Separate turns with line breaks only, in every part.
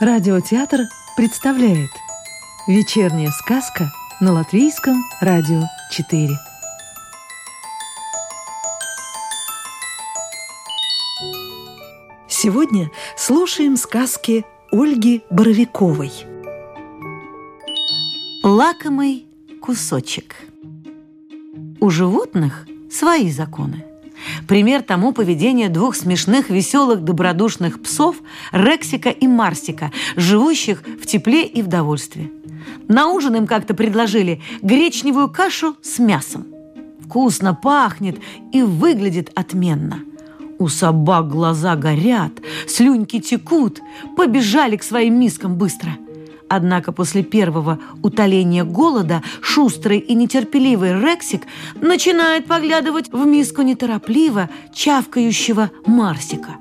Радиотеатр представляет Вечерняя сказка на Латвийском радио 4 Сегодня слушаем сказки Ольги Боровиковой.
Лакомый кусочек. У животных свои законы. Пример тому поведение двух смешных, веселых, добродушных псов Рексика и Марсика, живущих в тепле и в довольстве. На ужин им как-то предложили гречневую кашу с мясом. Вкусно пахнет и выглядит отменно. У собак глаза горят, слюньки текут, побежали к своим мискам быстро – Однако после первого утоления голода шустрый и нетерпеливый Рексик начинает поглядывать в миску неторопливо чавкающего Марсика.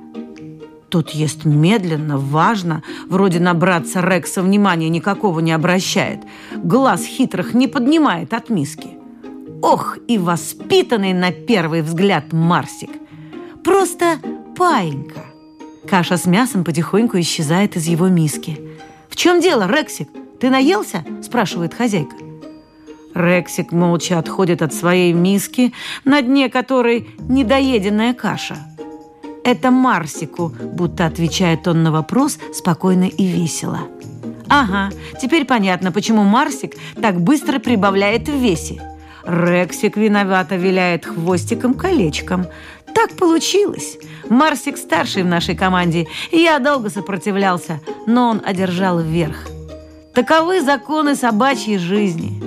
Тот ест медленно, важно, вроде набраться Рекса внимания никакого не обращает, глаз хитрых не поднимает от миски. Ох, и воспитанный на первый взгляд Марсик! Просто паинька! Каша с мясом потихоньку исчезает из его миски – чем дело, Рексик? Ты наелся?» – спрашивает хозяйка. Рексик молча отходит от своей миски, на дне которой недоеденная каша. «Это Марсику», – будто отвечает он на вопрос спокойно и весело. «Ага, теперь понятно, почему Марсик так быстро прибавляет в весе». Рексик виновато виляет хвостиком колечком. Так получилось. Марсик старший в нашей команде, я долго сопротивлялся, но он одержал вверх. Таковы законы собачьей жизни.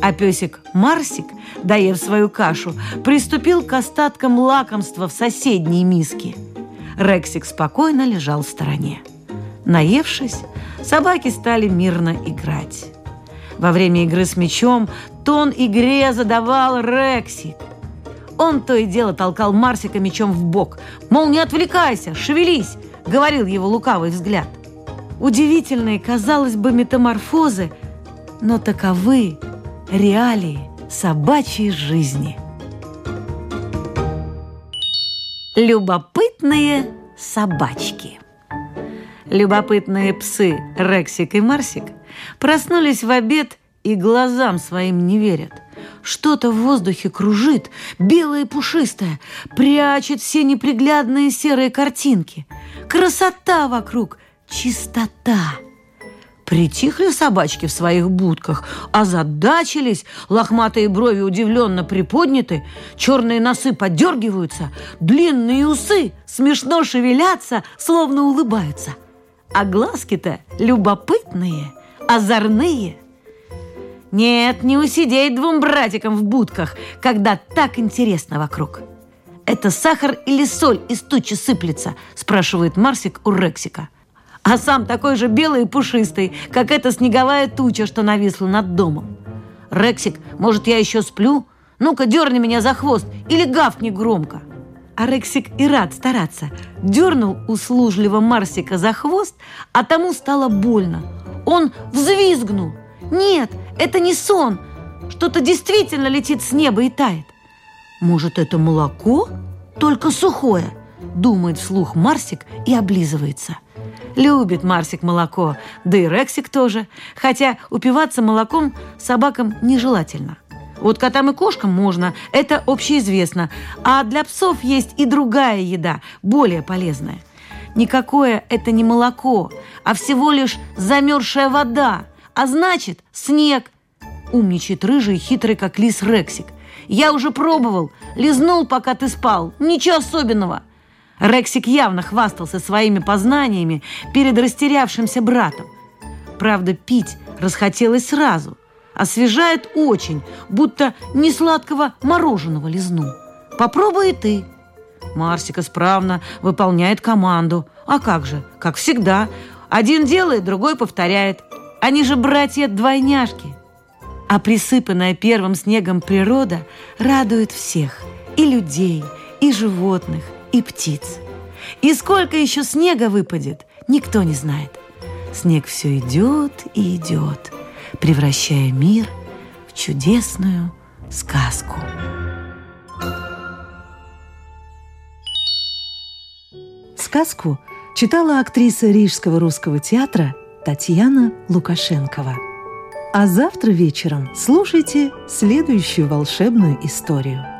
А песик Марсик, доев свою кашу, приступил к остаткам лакомства в соседней миске. Рексик спокойно лежал в стороне. Наевшись, собаки стали мирно играть. Во время игры с мячом тон игре задавал Рексик. Он то и дело толкал Марсика мечом в бок. Мол, не отвлекайся, шевелись, говорил его лукавый взгляд. Удивительные, казалось бы, метаморфозы, но таковы реалии собачьей жизни. Любопытные собачки. Любопытные псы Рексик и Марсик проснулись в обед и глазам своим не верят. Что-то в воздухе кружит, белое и пушистое, прячет все неприглядные серые картинки. Красота вокруг, чистота. Притихли собачки в своих будках, озадачились, лохматые брови удивленно приподняты, черные носы подергиваются, длинные усы смешно шевелятся, словно улыбаются. А глазки-то любопытные, озорные – нет, не усидеть двум братикам в будках, когда так интересно вокруг. «Это сахар или соль из тучи сыплется?» – спрашивает Марсик у Рексика. А сам такой же белый и пушистый, как эта снеговая туча, что нависла над домом. «Рексик, может, я еще сплю? Ну-ка, дерни меня за хвост или гавкни громко!» А Рексик и рад стараться. Дернул услужливо Марсика за хвост, а тому стало больно. Он взвизгнул. «Нет, это не сон. Что-то действительно летит с неба и тает. Может, это молоко? Только сухое, думает вслух Марсик и облизывается. Любит Марсик молоко, да и Рексик тоже, хотя упиваться молоком собакам нежелательно. Вот котам и кошкам можно, это общеизвестно, а для псов есть и другая еда, более полезная. Никакое это не молоко, а всего лишь замерзшая вода – а значит, снег. Умничает рыжий, хитрый, как лис Рексик. Я уже пробовал. Лизнул, пока ты спал. Ничего особенного. Рексик явно хвастался своими познаниями перед растерявшимся братом. Правда, пить расхотелось сразу. Освежает очень, будто не сладкого мороженого лизнул. Попробуй и ты. Марсик исправно выполняет команду. А как же, как всегда. Один делает, другой повторяет. Они же братья-двойняшки. А присыпанная первым снегом природа радует всех – и людей, и животных, и птиц. И сколько еще снега выпадет, никто не знает. Снег все идет и идет, превращая мир в чудесную сказку.
Сказку Читала актриса Рижского русского театра Татьяна Лукашенкова. А завтра вечером слушайте следующую волшебную историю –